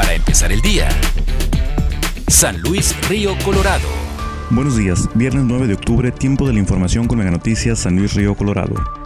Para empezar el día. San Luis Río Colorado. Buenos días, viernes 9 de octubre, tiempo de la información con Mega Noticias San Luis Río Colorado.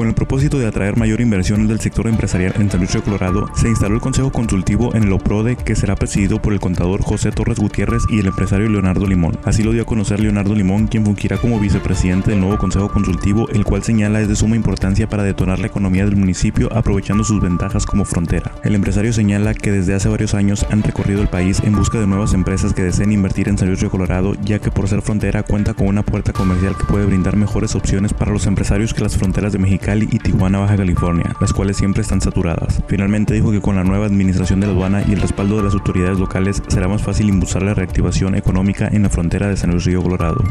Con el propósito de atraer mayor inversión del sector empresarial en San Luis Río Colorado, se instaló el Consejo Consultivo en el OPRODE que será presidido por el contador José Torres Gutiérrez y el empresario Leonardo Limón. Así lo dio a conocer Leonardo Limón, quien fungirá como vicepresidente del nuevo Consejo Consultivo, el cual señala es de suma importancia para detonar la economía del municipio aprovechando sus ventajas como frontera. El empresario señala que desde hace varios años han recorrido el país en busca de nuevas empresas que deseen invertir en San Luis Río Colorado, ya que por ser frontera cuenta con una puerta comercial que puede brindar mejores opciones para los empresarios que las fronteras de Y Tijuana, Baja California, las cuales siempre están saturadas. Finalmente dijo que con la nueva administración de la aduana y el respaldo de las autoridades locales será más fácil impulsar la reactivación económica en la frontera de San Luis Río Colorado.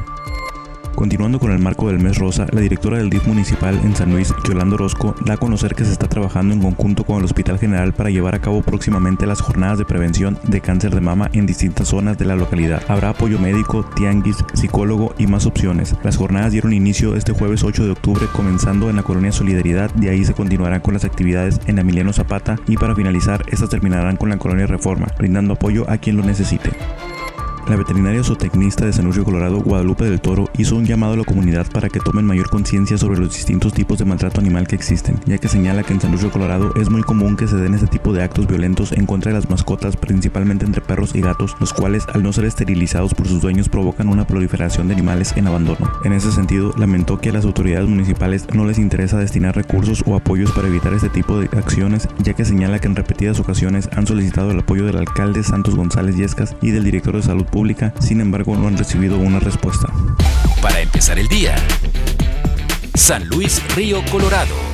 Continuando con el marco del mes rosa, la directora del DIF municipal en San Luis, Yolanda Orozco, da a conocer que se está trabajando en conjunto con el Hospital General para llevar a cabo próximamente las jornadas de prevención de cáncer de mama en distintas zonas de la localidad. Habrá apoyo médico, tianguis, psicólogo y más opciones. Las jornadas dieron inicio este jueves 8 de octubre comenzando en la colonia Solidaridad, de ahí se continuarán con las actividades en Emiliano Zapata y para finalizar estas terminarán con la colonia Reforma, brindando apoyo a quien lo necesite. La veterinaria zootecnista de San Luis Colorado, Guadalupe del Toro, hizo un llamado a la comunidad para que tomen mayor conciencia sobre los distintos tipos de maltrato animal que existen, ya que señala que en San Luis Colorado es muy común que se den este tipo de actos violentos en contra de las mascotas, principalmente entre perros y gatos, los cuales al no ser esterilizados por sus dueños provocan una proliferación de animales en abandono. En ese sentido, lamentó que a las autoridades municipales no les interesa destinar recursos o apoyos para evitar este tipo de acciones, ya que señala que en repetidas ocasiones han solicitado el apoyo del alcalde Santos González Yescas y del director de Salud Sin embargo no han recibido una respuesta. Para empezar el día, San Luis Río Colorado.